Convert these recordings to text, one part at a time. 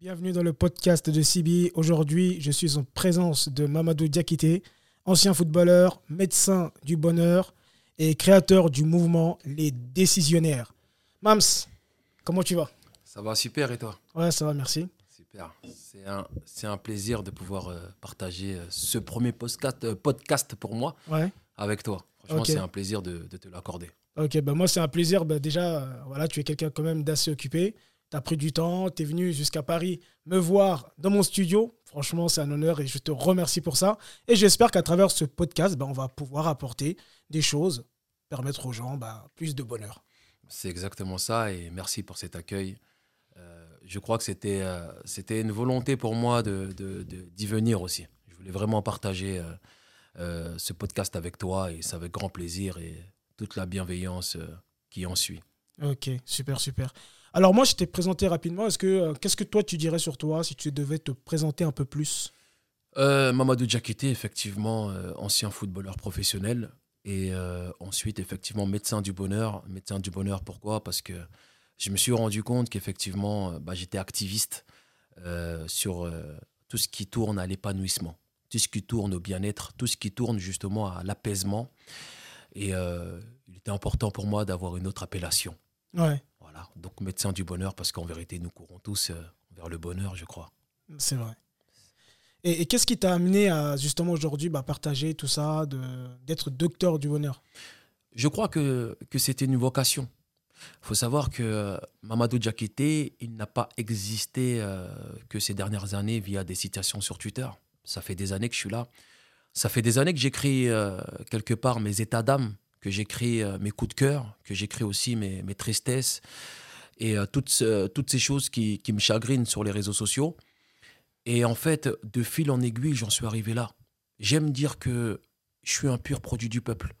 Bienvenue dans le podcast de Sibi. Aujourd'hui, je suis en présence de Mamadou Diakité, ancien footballeur, médecin du bonheur et créateur du mouvement Les Décisionnaires. Mams, comment tu vas? Ça va super et toi? Ouais, ça va, merci. Super. C'est un, c'est un plaisir de pouvoir partager ce premier podcast, podcast pour moi Ouais. avec toi. Franchement, c'est un plaisir de, de te l'accorder. Ok, ben moi c'est un plaisir. Ben déjà, euh, voilà, tu es quelqu'un quand même d'assez occupé. Tu as pris du temps, tu es venu jusqu'à Paris me voir dans mon studio. Franchement, c'est un honneur et je te remercie pour ça. Et j'espère qu'à travers ce podcast, ben, on va pouvoir apporter des choses, permettre aux gens ben, plus de bonheur. C'est exactement ça et merci pour cet accueil. Euh, je crois que c'était, euh, c'était une volonté pour moi de, de- de- d'y venir aussi. Je voulais vraiment partager euh, ce podcast avec toi et c'est avec grand plaisir et toute la bienveillance qui en suit. Ok, super, super. Alors moi, je t'ai présenté rapidement. Est-ce que euh, qu'est-ce que toi tu dirais sur toi si tu devais te présenter un peu plus? Euh, Mamadou Diakité, effectivement, euh, ancien footballeur professionnel. Et euh, ensuite, effectivement, médecin du bonheur. Médecin du bonheur, pourquoi? Parce que je me suis rendu compte qu'effectivement, bah, j'étais activiste sur tout ce qui tourne à l'épanouissement, tout ce qui tourne au bien-être, tout ce qui tourne justement à l'apaisement. Et il était important pour moi d'avoir une autre appellation. Ouais, Voilà, donc médecin du bonheur, parce qu'en vérité, nous courons tous euh, vers le bonheur, je crois. c'est vrai. Et, et qu'est-ce qui t'a amené à justement aujourd'hui bah, partager tout ça, d'être docteur du bonheur? Je crois que, que c'était une vocation. Il faut savoir que euh, Mamadou Diakité, il n'a pas existé euh, que ces dernières années via des citations sur Twitter. Ça fait des années que je suis là. Ça fait des années que j'écris euh, quelque part mes états d'âme, que j'écris euh, mes coups de cœur, que j'écris aussi mes, mes tristesses et euh, toutes, toutes ces choses qui, qui me chagrinent sur les réseaux sociaux. Et en fait, de fil en aiguille, j'en suis arrivé là. J'aime dire que je suis un pur produit du peuple.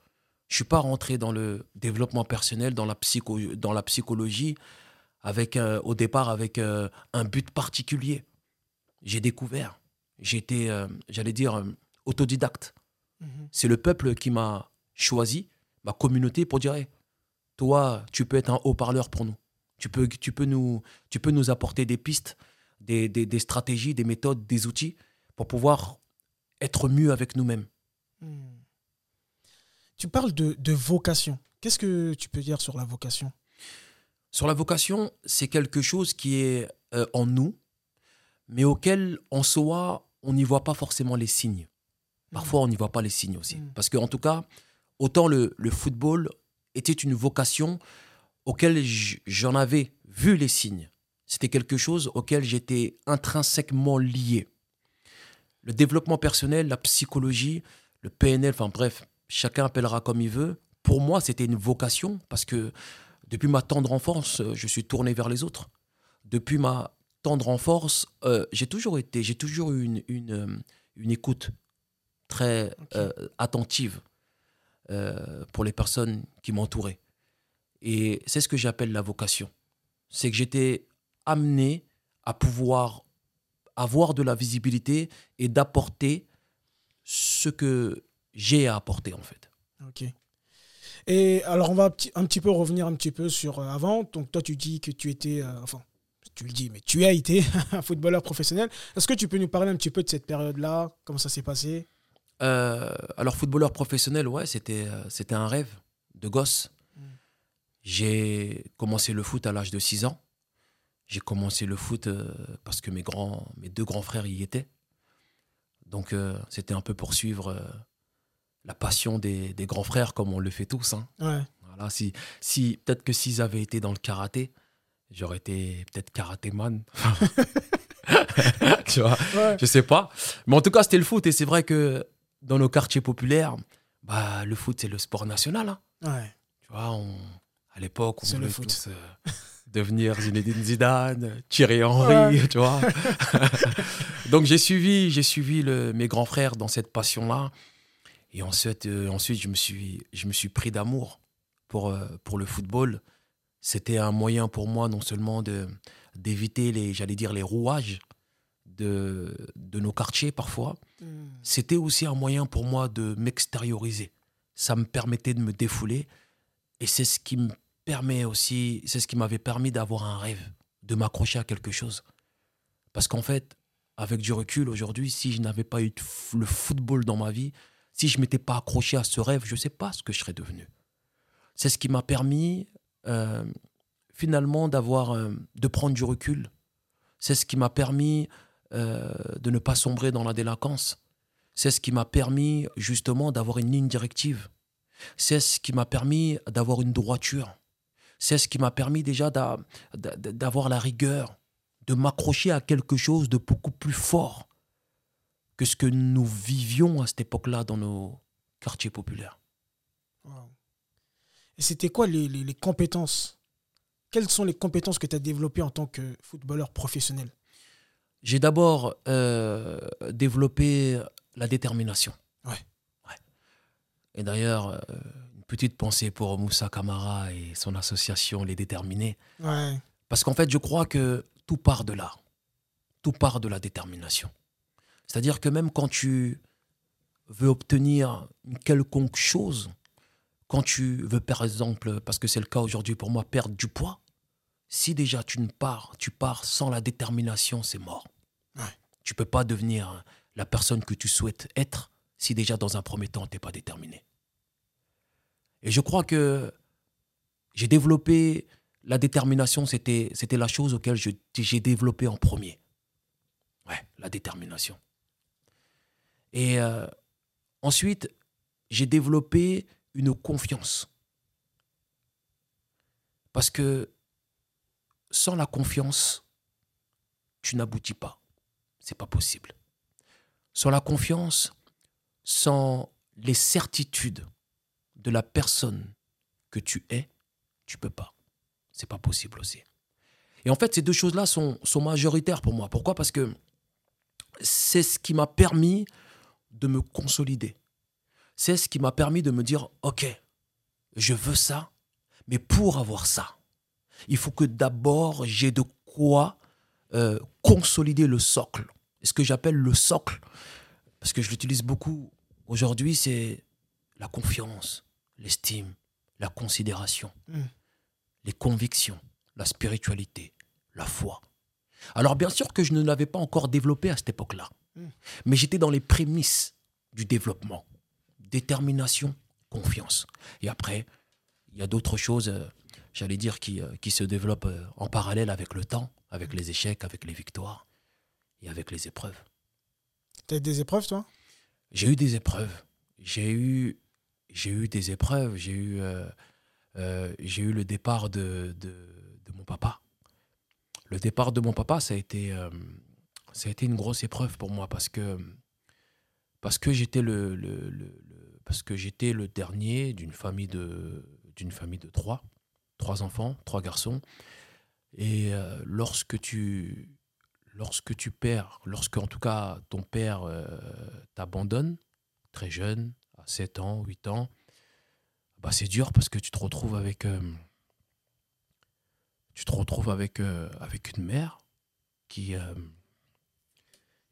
Je suis pas rentré dans le développement personnel, dans la, psycho, dans la psychologie, avec, euh, au départ avec euh, un but particulier. J'ai découvert. J'étais, euh, j'allais dire, autodidacte. C'est le peuple qui m'a choisi, ma communauté, pour dire, Hey, toi, tu peux être un haut-parleur pour nous. Tu peux, tu, peux nous, tu peux nous apporter des pistes, des, des, des stratégies, des méthodes, des outils pour pouvoir être mieux avec nous-mêmes. Hmm. Tu parles de, de vocation. Qu'est-ce que tu peux dire sur la vocation? Sur la vocation, c'est quelque chose qui est euh, en nous, mais auquel en soi, on n'y voit pas forcément les signes. Parfois, on n'y voit pas les signes aussi. Mm. Parce qu'en tout cas, autant le, le football était une vocation auquel j'en avais vu les signes. C'était quelque chose auquel j'étais intrinsèquement lié. Le développement personnel, la psychologie, le PNL, enfin bref, chacun appellera comme il veut. Pour moi, c'était une vocation parce que depuis ma tendre enfance, je suis tourné vers les autres. Depuis ma tendre enfance, euh, j'ai toujours été, j'ai toujours eu une, une, euh, une écoute très euh, attentive euh, pour les personnes qui m'entouraient. Et c'est ce que j'appelle la vocation. C'est que j'étais amené à pouvoir avoir de la visibilité et d'apporter ce que j'ai à apporter en fait. Ok. Et alors, on va un petit, peu revenir un petit peu sur euh, avant. Donc, toi, tu dis que tu étais, euh, enfin, tu le dis, mais tu as été un footballeur professionnel. Est-ce que tu peux nous parler un petit peu de cette période-là? Comment ça s'est passé? Euh, alors, footballeur professionnel, ouais, c'était, euh, c'était un rêve de gosse. Mm. J'ai commencé le foot à l'âge de 6 ans. J'ai commencé le foot euh, parce que mes, grands, mes deux grands frères y étaient. Donc, euh, c'était un peu pour suivre euh, la passion des, des grands frères, comme on le fait tous. hein. Ouais. Voilà, si, si, peut-être que s'ils avaient été dans le karaté, j'aurais été peut-être karatéman. tu vois? Ouais. je sais pas. Mais en tout cas, c'était le foot. Et c'est vrai que dans nos quartiers populaires, bah, le foot, c'est le sport national. hein. Ouais. Tu vois, on- à l'époque, on le voulait foot. tous, euh, devenir Zinedine Zidane, Thierry Henry, tu vois. Donc j'ai suivi, j'ai suivi le- mes grands frères dans cette passion-là. Et ensuite, euh, ensuite je, me suis, je me suis pris d'amour pour, euh, pour le football. C'était un moyen pour moi non seulement de d'éviter les, j'allais dire, les rouages de, de nos quartiers parfois, Hmm. c'était aussi un moyen pour moi de m'extérioriser. Ça me permettait de me défouler et c'est ce qui me permet aussi, c'est ce qui m'avait permis d'avoir un rêve, de m'accrocher à quelque chose. Parce qu'en fait, avec du recul aujourd'hui, si je n'avais pas eu le football dans ma vie, si je m'étais pas accroché à ce rêve, je ne sais pas ce que je serais devenu. C'est ce qui m'a permis euh, finalement d'avoir, euh, de prendre du recul. C'est ce qui m'a permis euh, de ne pas sombrer dans la délinquance. C'est ce qui m'a permis justement d'avoir une ligne directive. C'est ce qui m'a permis d'avoir une droiture. C'est ce qui m'a permis déjà d'avoir la rigueur, de m'accrocher à quelque chose de beaucoup plus fort que ce que nous vivions à cette époque-là dans nos quartiers populaires. Et c'était quoi les, compétences? Quelles sont les compétences que tu as développées en tant que footballeur professionnel? J'ai d'abord euh, développé la détermination. Ouais. Et d'ailleurs, euh, une petite pensée pour Moussa Kamara et son association Les Déterminés. Ouais. Parce qu'en fait, je crois que tout part de là. Tout part de la détermination. C'est-à-dire que même quand tu veux obtenir une quelconque chose, quand tu veux par exemple, parce que c'est le cas aujourd'hui pour moi, perdre du poids, si déjà tu ne pars, tu pars sans la détermination, c'est mort. Ouais. Tu peux pas devenir la personne que tu souhaites être si déjà dans un premier temps tu n'es pas déterminé. Et je crois que j'ai développé la détermination, c'était la chose auquel j'ai développé en premier. Ouais, la détermination. Et euh, ensuite, j'ai développé une confiance. Parce que sans la confiance, tu n'aboutis pas. C'est pas possible. Sans la confiance, sans les certitudes de la personne que tu es, tu peux pas. C'est pas possible aussi. Et en fait, ces deux choses-là sont, sont majoritaires pour moi. Pourquoi? Parce que c'est ce qui m'a permis de me consolider. C'est ce qui m'a permis de me dire, OK, je veux ça, mais pour avoir ça, il faut que d'abord j'ai de quoi euh, consolider le socle. ce que j'appelle le socle, parce que je l'utilise beaucoup aujourd'hui, c'est la confiance, l'estime, la considération, mm. les convictions, la spiritualité, la foi. Alors bien sûr que je ne l'avais pas encore développé à cette époque-là. Mm. Mais j'étais dans les prémices du développement. Détermination, confiance. Et après, il y a d'autres choses, euh, j'allais dire, qui, euh, qui se développent euh, en parallèle avec le temps, avec les échecs, avec les victoires et avec les épreuves. Tu as eu des épreuves, toi? J'ai eu des épreuves. J'ai eu, j'ai eu des épreuves. J'ai eu, j'ai eu le départ de, de, de, mon papa. Le départ de mon papa, ça a été ça a été une grosse épreuve pour moi parce que, parce que j'étais le, le, parce que j'étais le dernier d'une famille de, d'une famille de trois, trois enfants, trois garçons. Et euh, lorsque tu, lorsque tu perds, lorsque en tout cas ton père euh, t'abandonne, très jeune, à 7 ans, 8 ans, bah c'est dur parce que tu te retrouves avec, euh, tu te retrouves avec, avec une mère qui,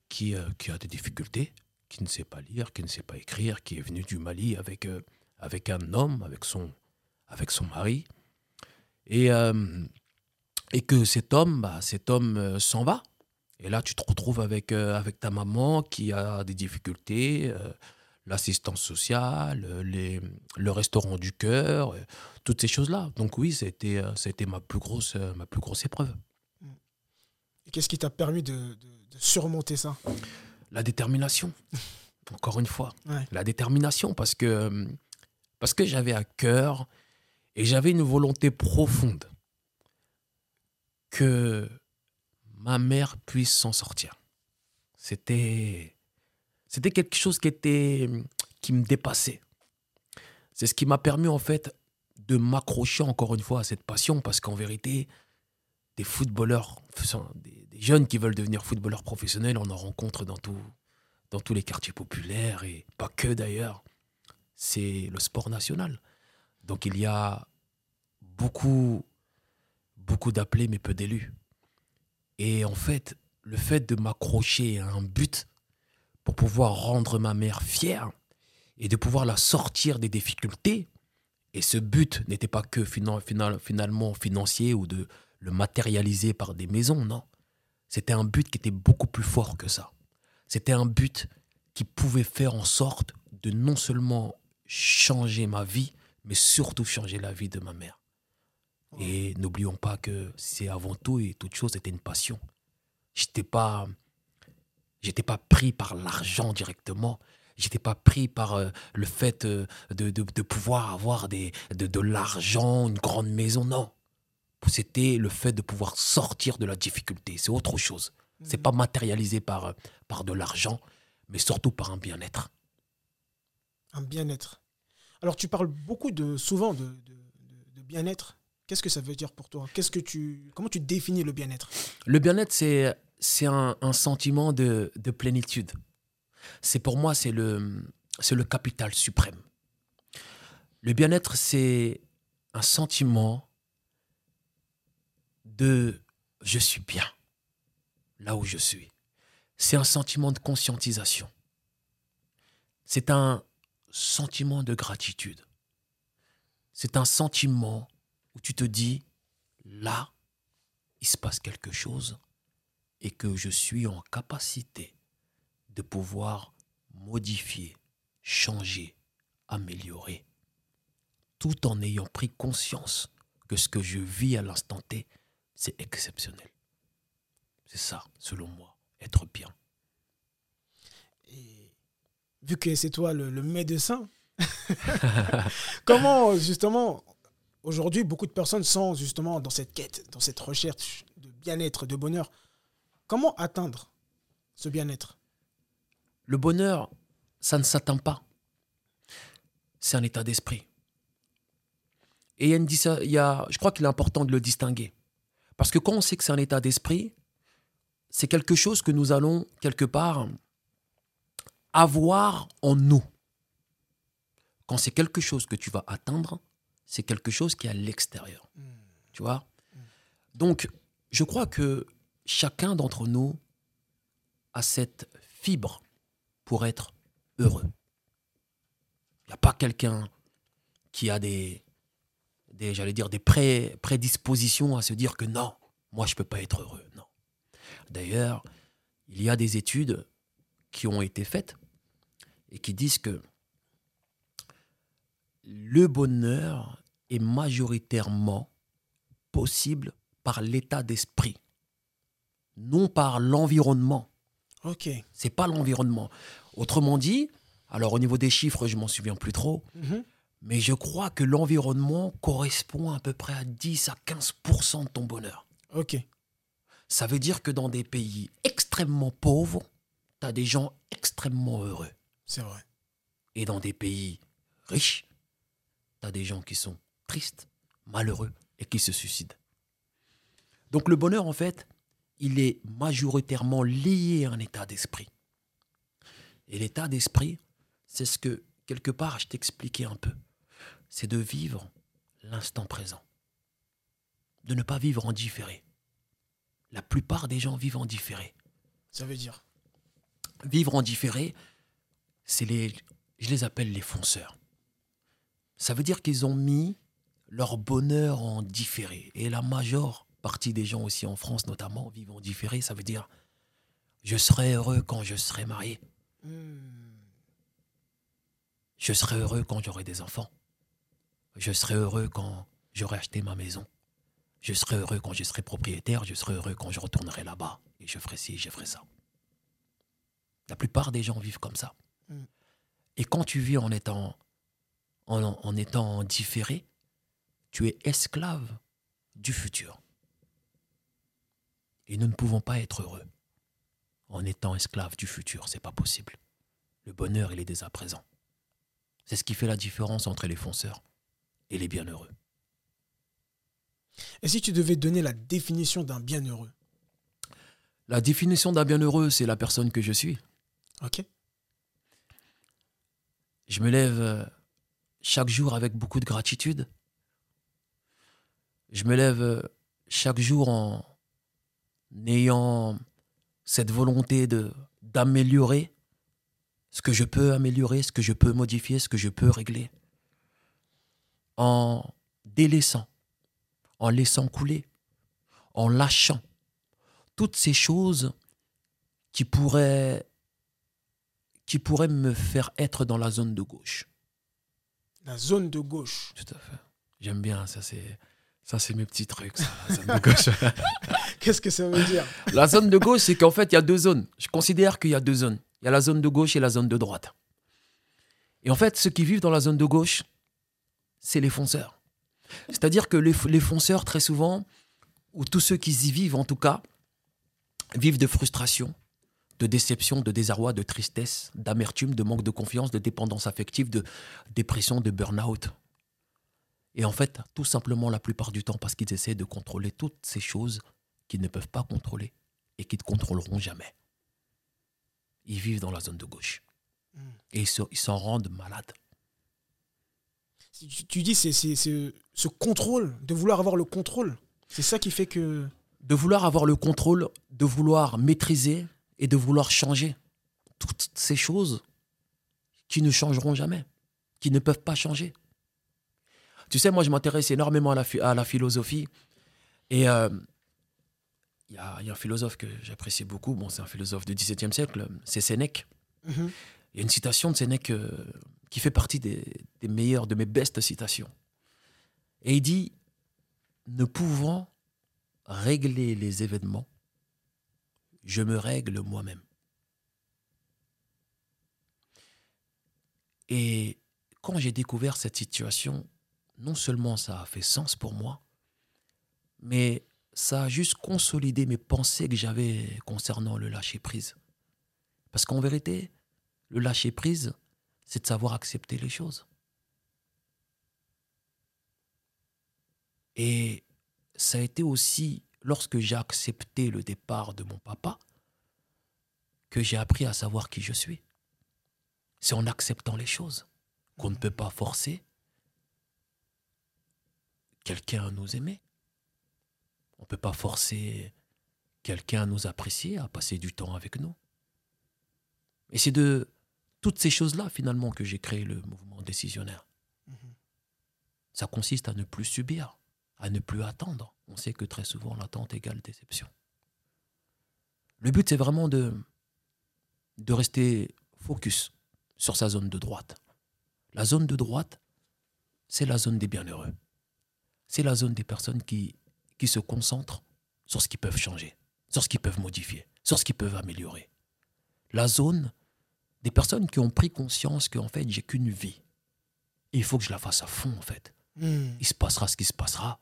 qui, qui a des difficultés, qui ne sait pas lire, qui ne sait pas écrire, qui est venu du Mali avec, avec un homme, avec son, avec son mari, et, euh, et que cet homme, bah, cet homme s'en va. Et là, tu te retrouves avec, avec ta maman qui a des difficultés, l'assistance sociale, les, le restaurant du cœur, toutes ces choses-là. Donc oui, c'était, c'était ma, plus grosse, ma plus grosse épreuve. Et qu'est-ce qui t'a permis de surmonter ça? La détermination. Encore une fois. La détermination parce que, parce que j'avais à cœur et j'avais une volonté profonde que ma mère puisse s'en sortir. C'était quelque chose qui me dépassait. C'est ce qui m'a permis en fait de m'accrocher encore une fois à cette passion parce qu'en vérité, des footballeurs, des, jeunes qui veulent devenir footballeurs professionnels, on en rencontre dans, dans tous les quartiers populaires et pas que d'ailleurs. C'est le sport national. Donc il y a beaucoup, beaucoup d'appelés mais peu d'élus. Et en fait, le fait de m'accrocher à un but pour pouvoir rendre ma mère fière et de pouvoir la sortir des difficultés, et ce but n'était pas que finalement financier ou de le matérialiser par des maisons, non. C'était un but qui était beaucoup plus fort que ça. C'était un but qui pouvait faire en sorte de non seulement changer ma vie, mais surtout changer la vie de ma mère. Et n'oublions pas que c'est avant tout et toute chose, c'était une passion. J'étais pas, j'étais pas pris par l'argent directement. J'étais pas pris par euh, le fait euh, de, de, de, pouvoir avoir des, de, de l'argent, une grande maison. Non. C'était le fait de pouvoir sortir de la difficulté. C'est autre chose. C'est pas matérialisé par, par de l'argent, mais surtout par un bien-être. Un bien-être. Alors tu parles beaucoup de souvent de, de bien-être. Qu'est-ce que ça veut dire pour toi? Qu'est-ce que tu comment tu définis le bien-être? Le bien-être c'est c'est un, un, sentiment de, de plénitude. C'est pour moi c'est le c'est le capital suprême. Le bien-être c'est un sentiment de je suis bien là où je suis. C'est un sentiment de conscientisation. C'est un sentiment de gratitude. C'est un sentiment où tu te dis, là, il se passe quelque chose et que je suis en capacité de pouvoir modifier, changer, améliorer, tout en ayant pris conscience que ce que je vis à l'instant T, c'est exceptionnel. C'est ça, selon moi, être bien. Et vu que c'est toi le, le médecin, comment justement aujourd'hui beaucoup de personnes sont justement dans cette quête, dans cette recherche de bien-être, de bonheur. Comment atteindre ce bien-être? Le bonheur, ça ne s'atteint pas. C'est un état d'esprit. Et il y a je crois qu'il est important de le distinguer. Parce que quand on sait que c'est un état d'esprit, c'est quelque chose que nous allons, quelque part, avoir en nous. Quand c'est quelque chose que tu vas atteindre, c'est quelque chose qui est à l'extérieur. Mm. Tu vois? Donc, je crois que chacun d'entre nous a cette fibre pour être heureux. Il n'y a pas quelqu'un qui a des, des j'allais dire, des prédispositions à se dire que non, moi je ne peux pas être heureux. Non. D'ailleurs, il y a des études qui ont été faites et qui disent que le bonheur est majoritairement possible par l'état d'esprit, non par l'environnement. Ok. C'est pas l'environnement. Autrement dit, alors au niveau des chiffres, je m'en souviens plus trop, mhm. mais je crois que l'environnement correspond à peu près à 10 à 15% de ton bonheur. Ok. Ça veut dire que dans des pays extrêmement pauvres, tu as des gens extrêmement heureux. C'est vrai. Et dans des pays riches, tu as des gens qui sont tristes, malheureux et qui se suicident. Donc le bonheur, en fait, il est majoritairement lié à un état d'esprit. Et l'état d'esprit, c'est ce que, quelque part, je t'expliquais un peu. C'est de vivre l'instant présent. De ne pas vivre en différé. La plupart des gens vivent en différé. Ça veut dire Vivre en différé, c'est les, je les appelle les fonceurs. Ça veut dire qu'ils ont mis leur bonheur en différé. Et la majeure partie des gens aussi en France notamment vivent en différé. Ça veut dire je serai heureux quand je serai marié. Hmm. Je serai heureux quand j'aurai des enfants. Je serai heureux quand j'aurai acheté ma maison. Je serai heureux quand je serai propriétaire. Je serai heureux quand je retournerai là-bas. Et je ferai ci, je ferai ça. La plupart des gens vivent comme ça. Hmm. Et quand tu vis en étant en, en étant différé, tu es esclave du futur. Et nous ne pouvons pas être heureux en étant esclave du futur. C'est pas possible. Le bonheur, il est dès à présent. C'est ce qui fait la différence entre les fonceurs et les bienheureux. Et si tu devais donner la définition d'un bienheureux? La définition d'un bienheureux, c'est la personne que je suis. Ok. Je me lève euh, chaque jour avec beaucoup de gratitude. Je me lève euh, chaque jour en ayant cette volonté d'améliorer ce que je peux améliorer, ce que je peux modifier, ce que je peux régler. En délaissant, en laissant couler, en lâchant toutes ces choses qui pourraient, qui pourraient me faire être dans la zone de gauche. La zone de gauche. Tout à fait. J'aime bien, ça c'est, ça c'est mes petits trucs, ça, la zone de gauche. Qu'est-ce que ça veut dire? La zone de gauche, c'est qu'en fait, il y a deux zones. Je considère qu'il y a deux zones. Il y a la zone de gauche et la zone de droite. Et en fait, ceux qui vivent dans la zone de gauche, c'est les fonceurs. C'est-à-dire que les, les fonceurs, très souvent, ou tous ceux qui y vivent en tout cas, vivent de frustration, de déception, de désarroi, de tristesse, d'amertume, de manque de confiance, de dépendance affective, de dépression, de burn-out. Et en fait, tout simplement la plupart du temps parce qu'ils essaient de contrôler toutes ces choses qu'ils ne peuvent pas contrôler et qu'ils ne contrôleront jamais. Ils vivent dans la zone de gauche. Et ils s'en rendent malades. Tu, tu dis c'est ce contrôle, de vouloir avoir le contrôle. C'est ça qui fait que... De vouloir avoir le contrôle, de vouloir maîtriser et de vouloir changer. Toutes ces choses qui ne changeront jamais, qui ne peuvent pas changer. Tu sais, moi, je m'intéresse énormément à la, à la, philosophie. Et il euh, y, a, y, a un philosophe que j'apprécie beaucoup. Bon, c'est un philosophe du XVIIe siècle, c'est Sénèque. Mhm. Il y a une citation de Sénèque euh, qui fait partie des, des meilleures, de mes bestes citations. Et il dit Ne pouvant régler les événements, je me règle moi-même. Et quand j'ai découvert cette situation, non seulement ça a fait sens pour moi, mais ça a juste consolidé mes pensées que j'avais concernant le lâcher-prise. Parce qu'en vérité, le lâcher-prise, c'est de savoir accepter les choses. Et ça a été aussi lorsque j'ai accepté le départ de mon papa que j'ai appris à savoir qui je suis. C'est en acceptant les choses qu'on ne peut pas forcer quelqu'un à nous aimer. On ne peut pas forcer quelqu'un à nous apprécier, à passer du temps avec nous. Et c'est de toutes ces choses-là, finalement, que j'ai créé le mouvement décisionnaire. Ça consiste à ne plus subir, à ne plus attendre. On sait que très souvent, l'attente égale déception. Le but, c'est vraiment de, de rester focus sur sa zone de droite. La zone de droite, c'est la zone des bienheureux. C'est la zone des personnes qui, qui se concentrent sur ce qu'ils peuvent changer, sur ce qu'ils peuvent modifier, sur ce qu'ils peuvent améliorer. La zone des personnes qui ont pris conscience qu'en fait, j'ai qu'une vie. Et il faut que je la fasse à fond, en fait. Hmm. Il se passera ce qui se passera.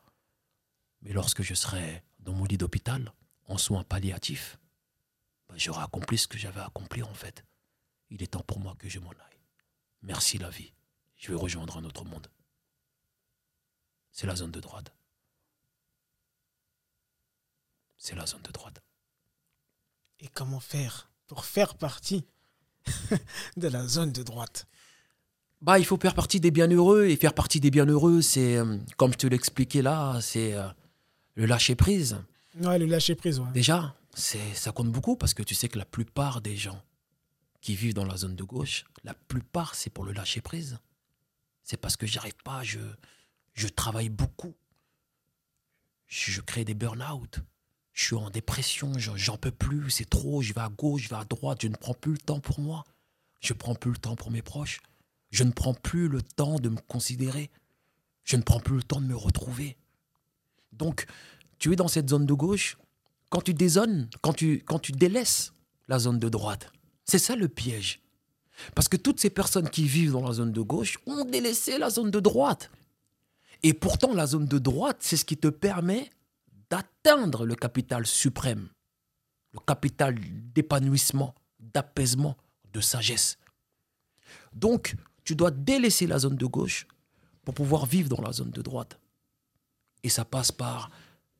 Mais lorsque je serai dans mon lit d'hôpital, en soins palliatifs, ben, j'aurai accompli ce que j'avais accompli, en fait. Il est temps pour moi que je m'en aille. Merci la vie. Je vais rejoindre un autre monde. C'est la zone de droite. C'est la zone de droite. Et comment faire pour faire partie de la zone de droite? Bah, il faut faire partie des bienheureux. Et faire partie des bienheureux, c'est, euh, comme je te l'expliquais là, c'est le lâcher-prise. Ouais, le lâcher-prise, Déjà, c'est, ça compte beaucoup parce que tu sais que la plupart des gens qui vivent dans la zone de gauche, la plupart, c'est pour le lâcher-prise. C'est parce que j'arrive pas, je, je travaille beaucoup. Je, crée des burn-out. Je suis en dépression, j'en peux plus, c'est trop, je vais à gauche, je vais à droite, je ne prends plus le temps pour moi. Je ne prends plus le temps pour mes proches. Je ne prends plus le temps de me considérer. Je ne prends plus le temps de me retrouver. Donc, tu es dans cette zone de gauche. Quand tu dézones, quand tu, quand tu délaisses la zone de droite, c'est ça le piège. Parce que toutes ces personnes qui vivent dans la zone de gauche ont délaissé la zone de droite. Et pourtant, la zone de droite, c'est ce qui te permet d'atteindre le capital suprême, le capital d'épanouissement, d'apaisement, de sagesse. Donc, tu dois délaisser la zone de gauche pour pouvoir vivre dans la zone de droite. Et ça passe par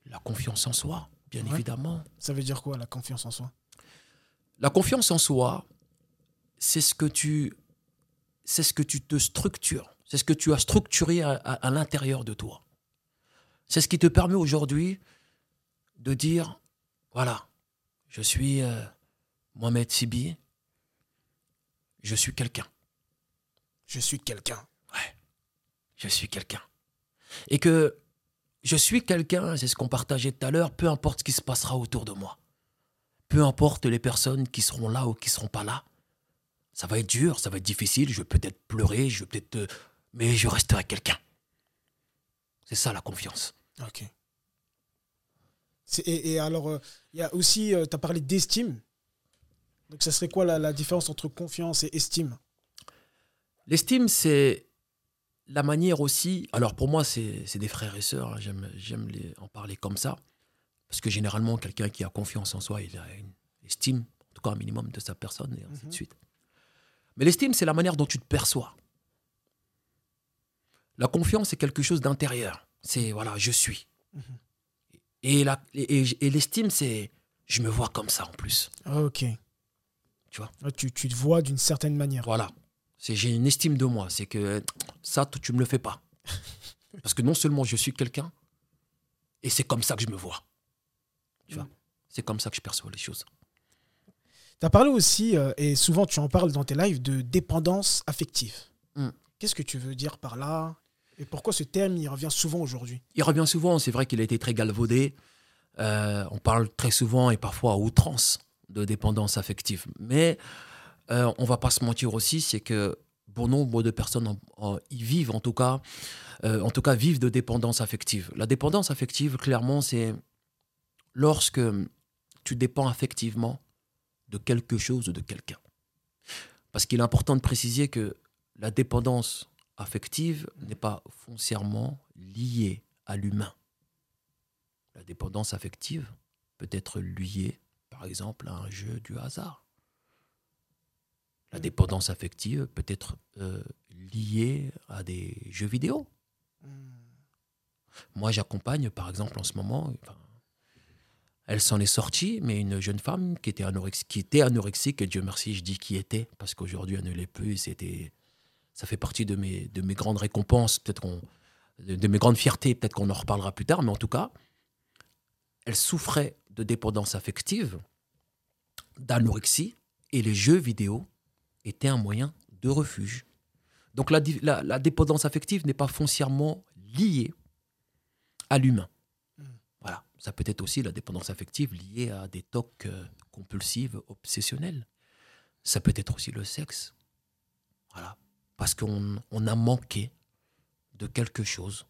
la confiance en soi, bien évidemment. Ça veut dire quoi, la confiance en soi? La confiance en soi, c'est ce que tu c'est ce que tu te structures c'est ce que tu as structuré à, l'intérieur de toi. C'est ce qui te permet aujourd'hui de dire, voilà, je suis euh, Mohamed Sibi, je suis quelqu'un. Je suis quelqu'un. Ouais, je suis quelqu'un. Et que je suis quelqu'un, c'est ce qu'on partageait tout à l'heure, peu importe ce qui se passera autour de moi. peu importe les personnes qui seront là ou qui seront pas là. Ça va être dur, ça va être difficile, je vais peut-être pleurer, je vais peut-être... euh, mais je resterai quelqu'un. C'est ça la confiance. Ok. Et, et alors, euh, il y a aussi, tu as parlé d'estime. Donc, ça serait quoi la, la différence entre confiance et estime? L'estime, c'est la manière aussi. Alors pour moi, c'est des frères et sœurs. hein, J'aime en parler comme ça. Parce que généralement, quelqu'un qui a confiance en soi, il a une estime, en tout cas un minimum de sa personne, et ainsi Mhm. de suite. Mais l'estime, c'est la manière dont tu te perçois. La confiance, c'est quelque chose d'intérieur. C'est, voilà, je suis. Mhm. Et la- et- et- et l'estime, c'est, je me vois comme ça en plus. Ok. Tu vois? Ah, tu, tu te vois d'une certaine manière. Voilà. C'est j'ai une estime de moi. C'est que ça, tu me le fais pas. Parce que non seulement je suis quelqu'un, et c'est comme ça que je me vois. Tu vois? C'est comme ça que je perçois les choses. Tu as parlé aussi, euh, et souvent tu en parles dans tes lives, de dépendance affective. Mm. Qu'est-ce que tu veux dire par là? Et pourquoi ce terme, il revient souvent aujourd'hui? Il revient souvent, c'est vrai qu'il a été très galvaudé. Euh, on parle très souvent et parfois à outrance de dépendance affective. Mais euh, on va pas se mentir aussi, c'est que bon nombre de personnes y vivent, en tout cas, euh, en tout cas vivent de dépendance affective. La dépendance affective, clairement, c'est lorsque tu dépends affectivement de quelque chose ou de quelqu'un. Parce qu'il est important de préciser que la dépendance affective n'est pas foncièrement liée à l'humain. La dépendance affective peut être liée, par exemple, à un jeu du hasard. La dépendance affective peut être euh, liée à des jeux vidéo. Moi, j'accompagne, par exemple, en ce moment, enfin, elle s'en est sortie, mais une jeune femme qui était, anorex- qui était anorexique, et Dieu merci, je dis qui était, parce qu'aujourd'hui, elle ne l'est plus, c'était, ça fait partie de mes, de mes grandes récompenses, peut-être qu'on, de mes grandes fiertés, peut-être qu'on en reparlera plus tard, mais en tout cas, elle souffrait de dépendance affective, d'anorexie, et les jeux vidéo étaient un moyen de refuge. Donc la, di- la- la dépendance affective n'est pas foncièrement liée à l'humain. Voilà. Ça peut être aussi la dépendance affective liée à des tocs euh, compulsives, obsessionnels. Ça peut être aussi le sexe. Voilà. Parce qu'on on a manqué de quelque chose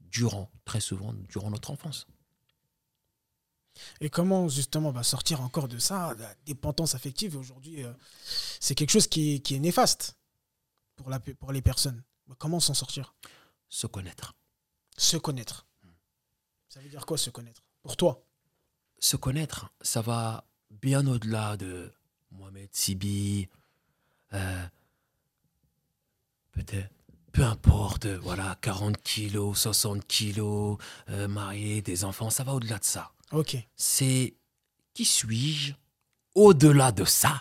durant, très souvent, durant notre enfance. Et comment justement bah, sortir encore de ça La dépendance affective, aujourd'hui, euh, c'est quelque chose qui est, qui est néfaste pour, la, pe- pour les personnes. Bah, comment s'en sortir? Se connaître. Se connaître. Ça veut dire quoi se connaître? Pour toi? Se connaître, ça va bien au-delà de Mohamed Sibi, euh, peut-être, peu importe, voilà, 40 kilos, 60 kilos, euh, marié, des enfants, ça va au-delà de ça. C'est qui suis-je au-delà de ça?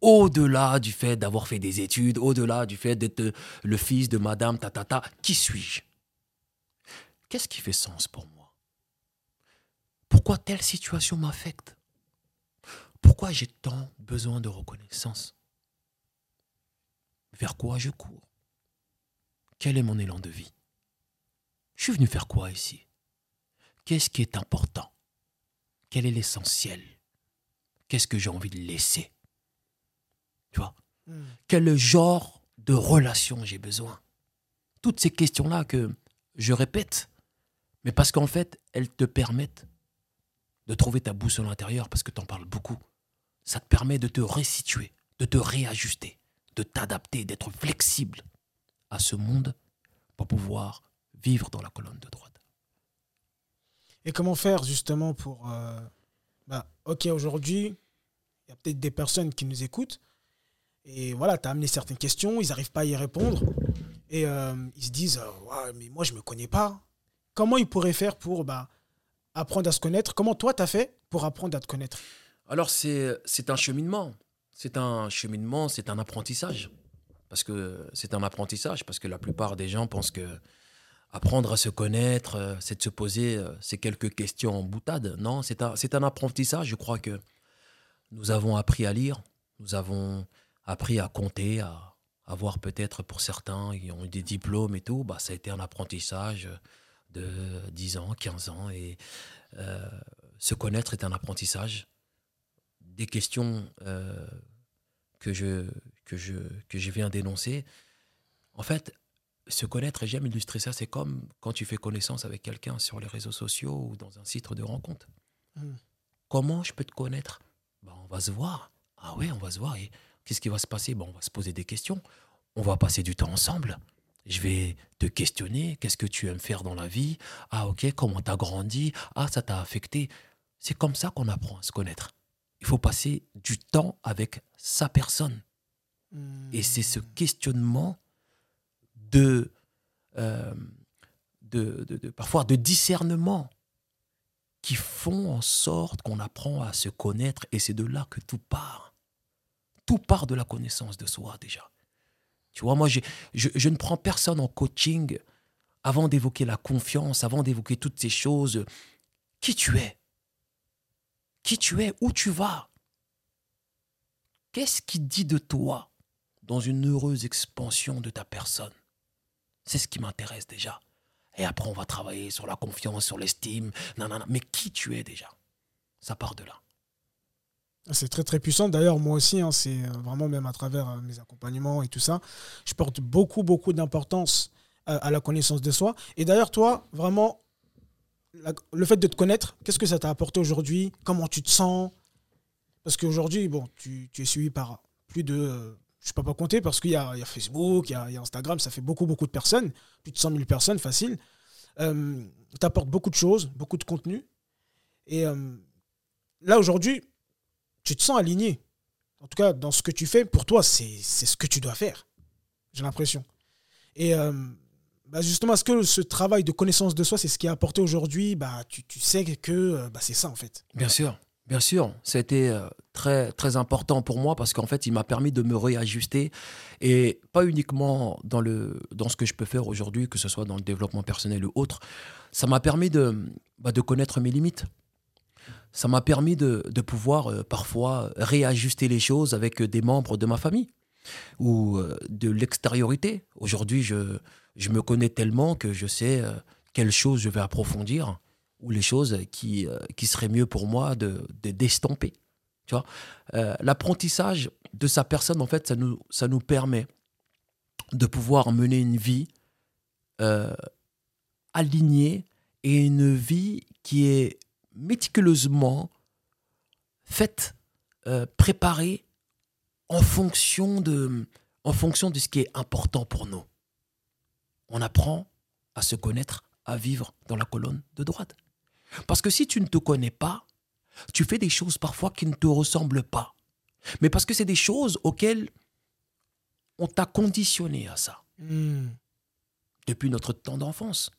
Au-delà du fait d'avoir fait des études, au-delà du fait d'être le fils de madame tatata, qui suis-je? Qu'est-ce qui fait sens pour moi? Pourquoi telle situation m'affecte? Pourquoi j'ai tant besoin de reconnaissance? Vers quoi je cours? Quel est mon élan de vie? Je suis venu faire quoi ici? Qu'est-ce qui est important? Quel est l'essentiel? Qu'est-ce que j'ai envie de laisser? Tu vois? Hmm. Quel genre de relation j'ai besoin? Toutes ces questions-là que je répète, mais parce qu'en fait, elles te permettent de trouver ta boussole intérieure, parce que tu en parles beaucoup. Ça te permet de te resituer, de te réajuster, de t'adapter, d'être flexible à ce monde pour pouvoir vivre dans la colonne de droite. Et comment faire justement pour... euh, bah, ok, aujourd'hui, il y a peut-être des personnes qui nous écoutent. Et voilà, tu as amené certaines questions, ils n'arrivent pas à y répondre. Et euh, ils se disent, euh, Ouais, mais moi, je ne me connais pas. Comment ils pourraient faire pour bah, apprendre à se connaître? Comment toi, tu as fait pour apprendre à te connaître? Alors, c'est un cheminement. C'est un cheminement, c'est un apprentissage. Parce que c'est un apprentissage, parce que la plupart des gens pensent que apprendre à se connaître, euh, c'est de se poser euh, ces quelques questions en boutade. Non, c'est un, un apprentissage. Je crois que nous avons appris à lire, nous avons appris à compter, à avoir peut-être pour certains, qui ont eu des diplômes et tout, bah, ça a été un apprentissage de 10 ans, 15 ans. Et euh, se connaître est un apprentissage. des questions que, je, que, je, que je viens d'énoncer, en fait, se connaître, et j'aime illustrer ça, c'est comme quand tu fais connaissance avec quelqu'un sur les réseaux sociaux ou dans un site de rencontre. Hmm. Comment je peux te connaître? Ben, On va se voir. Ah ouais, on va se voir. Et qu'est-ce qui va se passer? Ben, On va se poser des questions. On va passer du temps ensemble. Je vais te questionner. Qu'est-ce que tu aimes faire dans la vie? Ah ok, comment t'as grandi? Ah, ça t'a affecté. C'est comme ça qu'on apprend à se connaître. Il faut passer du temps avec sa personne. Et c'est ce hmm. questionnement de, euh, de, parfois de discernement qui font en sorte qu'on apprend à se connaître et c'est de là que tout part. Tout part de la connaissance de soi déjà. Tu vois, moi, je, je ne prends personne en coaching avant d'évoquer la confiance, avant d'évoquer toutes ces choses. Qui tu es? Qui tu es? Où tu vas? Qu'est-ce qui dit de toi dans une heureuse expansion de ta personne? C'est ce qui m'intéresse déjà. Et après, on va travailler sur la confiance, sur l'estime. Non, non. Mais qui tu es déjà? Ça part de là. C'est très très puissant. D'ailleurs, moi aussi, hein, c'est euh, vraiment même à travers euh, mes accompagnements et tout ça, je porte beaucoup beaucoup d'importance euh, à, la connaissance de soi. Et d'ailleurs, toi, vraiment, le fait de te connaître, qu'est-ce que ça t'a apporté aujourd'hui? Comment tu te sens? Parce qu'aujourd'hui, bon, tu, es suivi par plus de je ne peux pas compter parce qu'il y, a, Facebook, il y a, Instagram, ça fait beaucoup, beaucoup de personnes, plus de 100 000 personnes, facile. Euh, tu apportes beaucoup de choses, beaucoup de contenu. Et euh, là, aujourd'hui, tu te sens aligné. En tout cas, dans ce que tu fais, pour toi, c'est ce que tu dois faire. J'ai l'impression. Et euh, bah, justement, est-ce que ce travail de connaissance de soi, c'est ce qui a apporté aujourd'hui? Bah, tu, tu, sais que bah, c'est ça, en fait. Bien sûr. Bien sûr, c'était euh, très très important pour moi parce qu'en fait, il m'a permis de me réajuster et pas uniquement dans le dans ce que je peux faire aujourd'hui, que ce soit dans le développement personnel ou autre. Ça m'a permis de bah, de connaître mes limites. Ça m'a permis de, de pouvoir euh, parfois réajuster les choses avec des membres de ma famille ou euh, de l'extériorité. Aujourd'hui, je je me connais tellement que je sais quelles choses je vais approfondir ou les choses qui, euh, qui seraient mieux pour moi de, d'estomper. Tu vois euh, L'apprentissage de sa personne, en fait, ça nous, ça nous permet de pouvoir mener une vie euh, alignée et une vie qui est méticuleusement faite, préparée en fonction, de, en fonction de ce qui est important pour nous. On apprend à se connaître, à vivre dans la colonne de droite. Parce que si tu ne te connais pas, tu fais des choses parfois qui ne te ressemblent pas. Mais parce que c'est des choses auxquelles on t'a conditionné à ça. Hmm. Depuis notre temps d'enfance.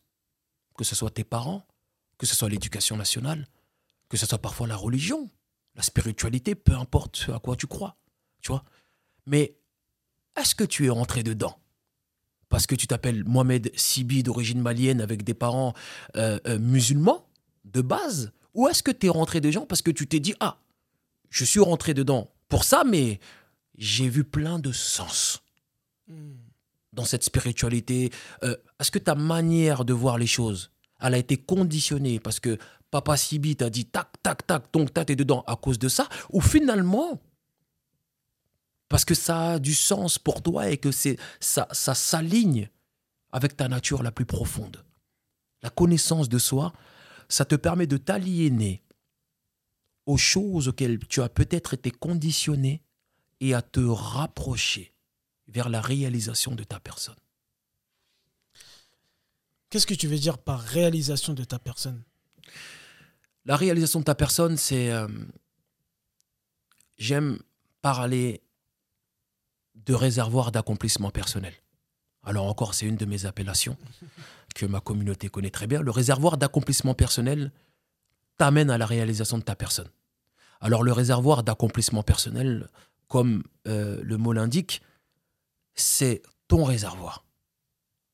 Que ce soit tes parents, que ce soit l'éducation nationale, que ce soit parfois la religion, la spiritualité, peu importe à quoi tu crois. Tu vois Mais est-ce que tu es rentré dedans? Parce que tu t'appelles Mohamed Sibi d'origine malienne avec des parents euh, euh, musulmans? De base Ou est-ce que tu es rentré dedans parce que tu t'es dit, ah, je suis rentré dedans pour ça, mais j'ai vu plein de sens hmm. dans cette spiritualité euh, Est-ce que ta manière de voir les choses, elle a été conditionnée parce que Papa Sibi t'a dit tac, tac, tac, donc t'es dedans à cause de ça Ou finalement, parce que ça a du sens pour toi et que c'est ça, ça s'aligne avec ta nature la plus profonde? La connaissance de soi, ça te permet de t'aliéner aux choses auxquelles tu as peut-être été conditionné et à te rapprocher vers la réalisation de ta personne. Qu'est-ce que tu veux dire par réalisation de ta personne? La réalisation de ta personne, c'est... Euh, j'aime parler de réservoir d'accomplissement personnel. Alors encore, c'est une de mes appellations que ma communauté connaît très bien. Le réservoir d'accomplissement personnel t'amène à la réalisation de ta personne. Alors le réservoir d'accomplissement personnel, comme euh, le mot l'indique, c'est ton réservoir.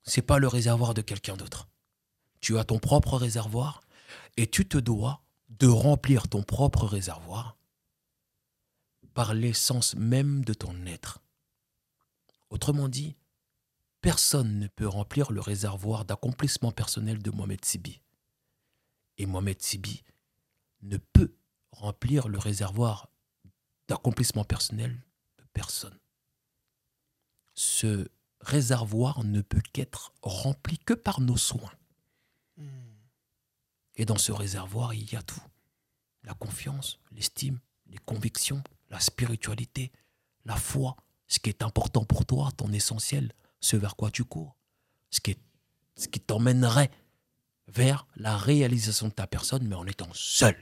C'est pas le réservoir de quelqu'un d'autre. Tu as ton propre réservoir et tu te dois de remplir ton propre réservoir par l'essence même de ton être. Autrement dit, personne ne peut remplir le réservoir d'accomplissement personnel de Mohamed Sibi. Et Mohamed Sibi ne peut remplir le réservoir d'accomplissement personnel de personne. Ce réservoir ne peut qu'être rempli que par nos soins. Et dans ce réservoir, il y a tout. La confiance, l'estime, les convictions, la spiritualité, la foi, ce qui est important pour toi, ton essentiel, ce vers quoi tu cours, ce qui, t'emmènerait vers la réalisation de ta personne, mais en étant seul.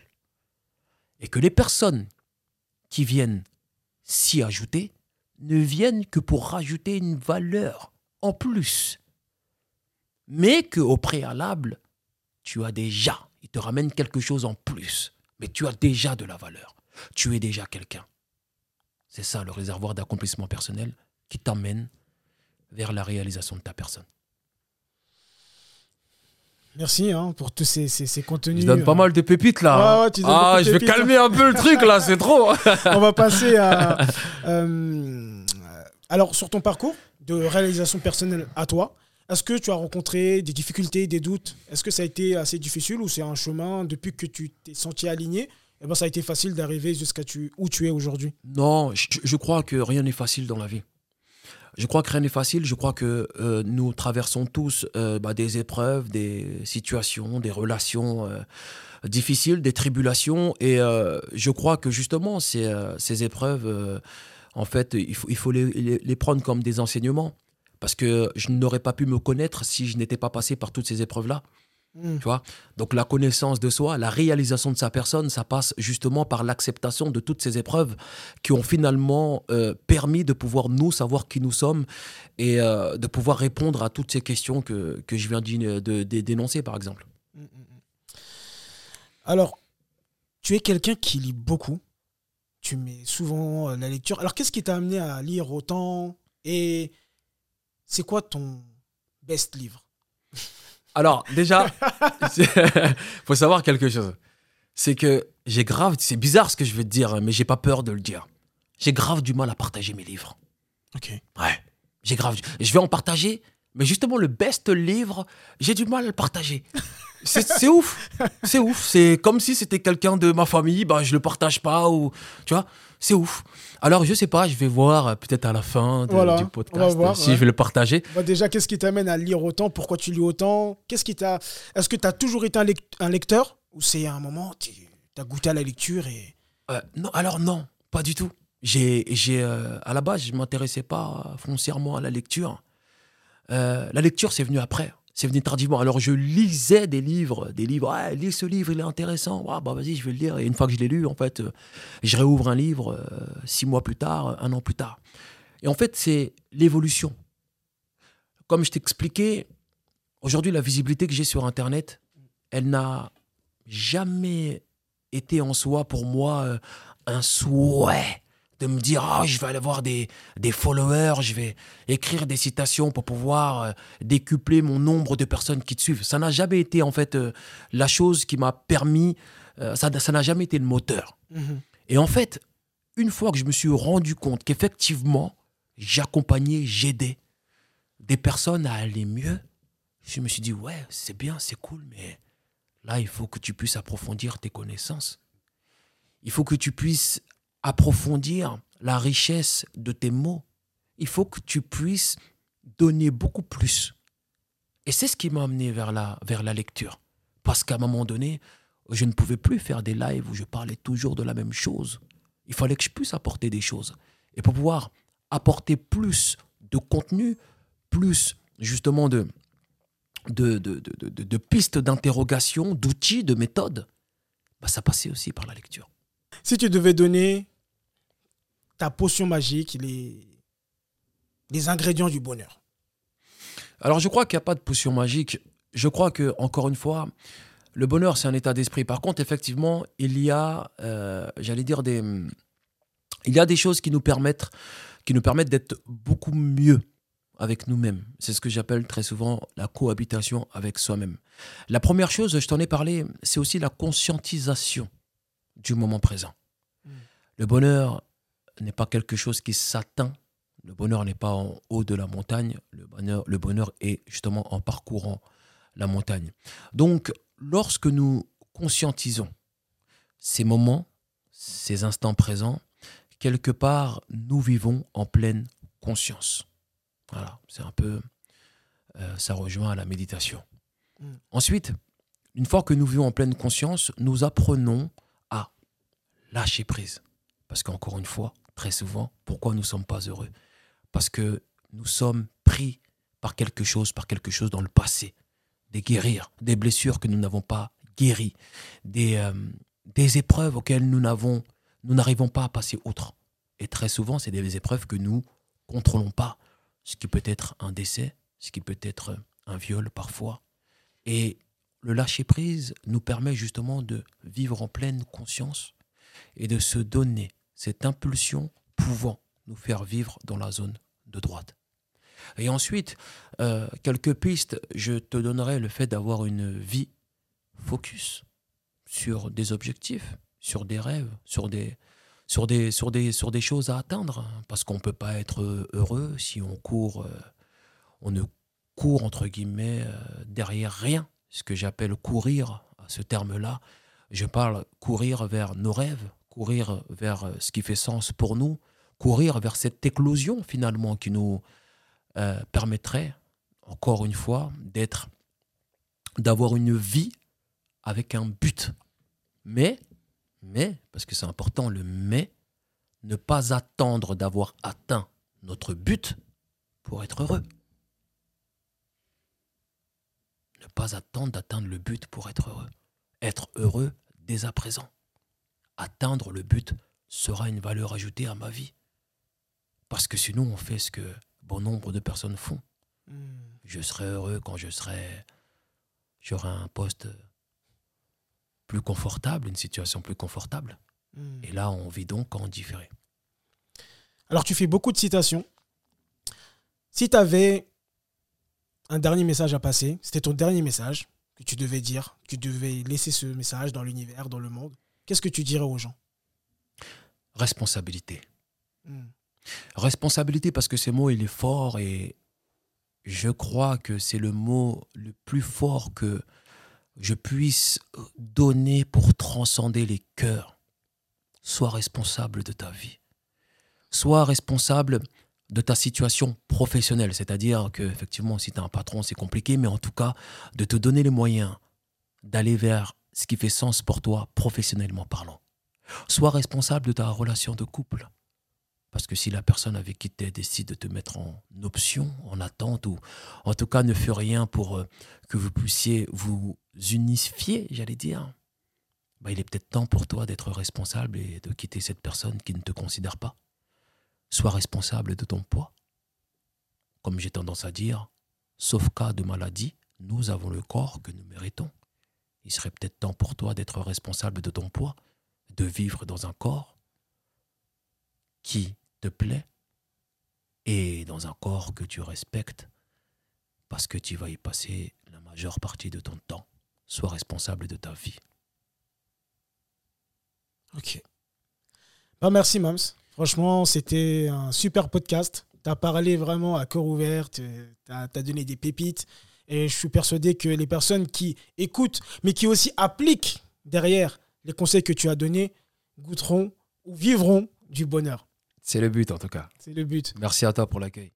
Et que les personnes qui viennent s'y ajouter ne viennent que pour rajouter une valeur en plus. Mais qu'au préalable, tu as déjà, il te ramène quelque chose en plus, mais tu as déjà de la valeur. Tu es déjà quelqu'un. C'est ça le réservoir d'accomplissement personnel qui t'emmène vers la réalisation de ta personne. Merci hein, pour tous ces, ces, contenus. Je donne pas mal de pépites là. ah, je vais calmer un peu le truc là, c'est trop. On va passer à. Euh, alors, sur ton parcours de réalisation personnelle à toi, est-ce que tu as rencontré des difficultés, des doutes? Est-ce que ça a été assez difficile ou c'est un chemin depuis que tu t'es senti aligné? Eh ben, ça a été facile d'arriver jusqu'à où tu es aujourd'hui Non, je, crois que rien n'est facile dans la vie. Je crois que rien n'est facile. Je crois que euh, nous traversons tous euh, bah, des épreuves, des situations, des relations euh, difficiles, des tribulations. Et je crois que justement, ces, épreuves, en fait, il faut, les, prendre comme des enseignements. Parce que je n'aurais pas pu me connaître si je n'étais pas passé par toutes ces épreuves-là. Mm. Tu vois? Donc la connaissance de soi, la réalisation de sa personne, ça passe justement par l'acceptation de toutes ces épreuves qui ont finalement euh, permis de pouvoir nous savoir qui nous sommes et euh, de pouvoir répondre à toutes ces questions que, que je viens de, dénoncer, par exemple. Mm, mm, Alors, tu es quelqu'un qui lit beaucoup. Tu mets souvent euh, la lecture. Alors, qu'est-ce qui t'a amené à lire autant? Et c'est quoi ton best livre alors, déjà, il faut savoir quelque chose. C'est que j'ai grave, c'est bizarre ce que je vais te dire, mais j'ai pas peur de le dire. J'ai grave du mal à partager mes livres. Ok. Ouais. J'ai grave. Je vais en partager, mais justement, le best livre, j'ai du mal à le partager. C'est ouf. C'est ouf. C'est comme si c'était quelqu'un de ma famille, bah, je le partage pas, ou. Tu vois c'est ouf. Alors, je sais pas, je vais voir euh, peut-être à la fin du podcast si je vais le partager. Bah, déjà, qu'est-ce qui t'amène à lire autant? Pourquoi tu lis autant? Qu'est-ce qui t'a Est-ce que tu as toujours été un, lecteur? Ou c'est un moment tu as goûté à la lecture et euh, Non, alors non, pas du tout. J'ai, j'ai euh, à la base, je m'intéressais pas foncièrement à la lecture. la lecture, c'est venu après c'est venu tardivement. Alors je lisais des livres, des livres, ah, lis ce livre, il est intéressant, ah, bah vas-y, je vais le lire. Et une fois que je l'ai lu, en fait, euh, je réouvre un livre euh, six mois plus tard, un an plus tard. Et en fait, c'est l'évolution. Comme je t'expliquais, aujourd'hui, la visibilité que j'ai sur Internet, elle n'a jamais été en soi pour moi euh, un souhait de me dire ah je vais aller voir des, des followers, je vais écrire des citations pour pouvoir euh, décupler mon nombre de personnes qui te suivent. Ça n'a jamais été en fait euh, la chose qui m'a permis, euh, ça n'a jamais été le moteur. Mhm. Et en fait, une fois que je me suis rendu compte qu'effectivement, j'accompagnais, j'aidais des personnes à aller mieux, je me suis dit ouais, c'est bien, c'est cool, mais là, il faut que tu puisses approfondir tes connaissances. Il faut que tu puisses approfondir la richesse de tes mots. Il faut que tu puisses donner beaucoup plus. Et c'est ce qui m'a amené vers la, vers la lecture. Parce qu'à un moment donné, je ne pouvais plus faire des lives où je parlais toujours de la même chose. Il fallait que je puisse apporter des choses. Et pour pouvoir apporter plus de contenu, plus justement de, de, de, de pistes d'interrogation, d'outils, de méthodes, bah ça passait aussi par la lecture. Si tu devais donner ta potion magique, les, les ingrédients du bonheur Alors je crois qu'il n'y a pas de potion magique. Je crois que, encore une fois, le bonheur, c'est un état d'esprit. Par contre, effectivement, il y a, euh, j'allais dire, des, il y a des choses qui nous permettent, qui nous permettent d'être beaucoup mieux avec nous-mêmes. C'est ce que j'appelle très souvent la cohabitation avec soi-même. La première chose, je t'en ai parlé, c'est aussi la conscientisation du moment présent. Hmm. Le bonheur, n'est pas quelque chose qui s'atteint. Le bonheur n'est pas en haut de la montagne. Le bonheur, le bonheur est justement en parcourant la montagne. Donc, lorsque nous conscientisons ces moments, ces instants présents, quelque part, nous vivons en pleine conscience. Voilà, c'est un peu, euh, ça rejoint à la méditation. Mm. Ensuite, une fois que nous vivons en pleine conscience, nous apprenons à lâcher prise. Parce qu'encore une fois, très souvent, pourquoi nous ne sommes pas heureux Parce que nous sommes pris par quelque chose, par quelque chose dans le passé. Des guérir, des blessures que nous n'avons pas guéries, des, euh, des épreuves auxquelles nous n'avons, nous n'arrivons pas à passer outre. Et très souvent, c'est des épreuves que nous contrôlons pas. Ce qui peut être un décès, ce qui peut être un viol parfois. Et le lâcher-prise nous permet justement de vivre en pleine conscience et de se donner cette impulsion pouvant nous faire vivre dans la zone de droite. Et ensuite, euh, quelques pistes, je te donnerai le fait d'avoir une vie focus sur des objectifs, sur des rêves, sur des, sur des, sur des, sur des choses à atteindre. Parce qu'on ne peut pas être heureux si on court, euh, on ne court entre guillemets euh, derrière rien. Ce que j'appelle courir, à ce terme-là, je parle courir vers nos rêves, courir vers euh, ce qui fait sens pour nous, courir vers cette éclosion finalement qui nous euh, permettrait, encore une fois, d'être, d'avoir une vie avec un but. Mais, mais, parce que c'est important, le mais, ne pas attendre d'avoir atteint notre but pour être heureux. Ne pas attendre d'atteindre le but pour être heureux. Être heureux dès à présent. Atteindre le but sera une valeur ajoutée à ma vie. Parce que sinon, on fait ce que bon nombre de personnes font. Hmm. Je serai heureux quand je serai. J'aurai un poste plus confortable, une situation plus confortable. Hmm. Et là, on vit donc en différé. Alors, tu fais beaucoup de citations. Si tu avais un dernier message à passer, c'était ton dernier message que tu devais dire, que tu devais laisser ce message dans l'univers, dans le monde, qu'est-ce que tu dirais aux gens? Responsabilité. Hmm. Responsabilité parce que ce mot, il est fort et je crois que c'est le mot le plus fort que je puisse donner pour transcender les cœurs. Sois responsable de ta vie. Sois responsable de ta situation professionnelle, c'est-à-dire que effectivement si tu as un patron, c'est compliqué, mais en tout cas de te donner les moyens d'aller vers ce qui fait sens pour toi professionnellement parlant. Sois responsable de ta relation de couple. Parce que si la personne avec qui tu es décide de te mettre en option, en attente, ou en tout cas ne fait rien pour euh, que vous puissiez vous unifier, j'allais dire, bah, il est peut-être temps pour toi d'être responsable et de quitter cette personne qui ne te considère pas. Sois responsable de ton poids. Comme j'ai tendance à dire, sauf cas de maladie, nous avons le corps que nous méritons. Il serait peut-être temps pour toi d'être responsable de ton poids, de vivre dans un corps qui te plaît et dans un corps que tu respectes parce que tu vas y passer la majeure partie de ton temps. Sois responsable de ta vie. Ok. Bah, merci, Mams. Franchement, c'était un super podcast. Tu as parlé vraiment à cœur ouvert, tu as, donné des pépites. Et je suis persuadé que les personnes qui écoutent, mais qui aussi appliquent derrière les conseils que tu as donnés, goûteront ou vivront du bonheur. C'est le but en tout cas. C'est le but. Merci à toi pour l'accueil.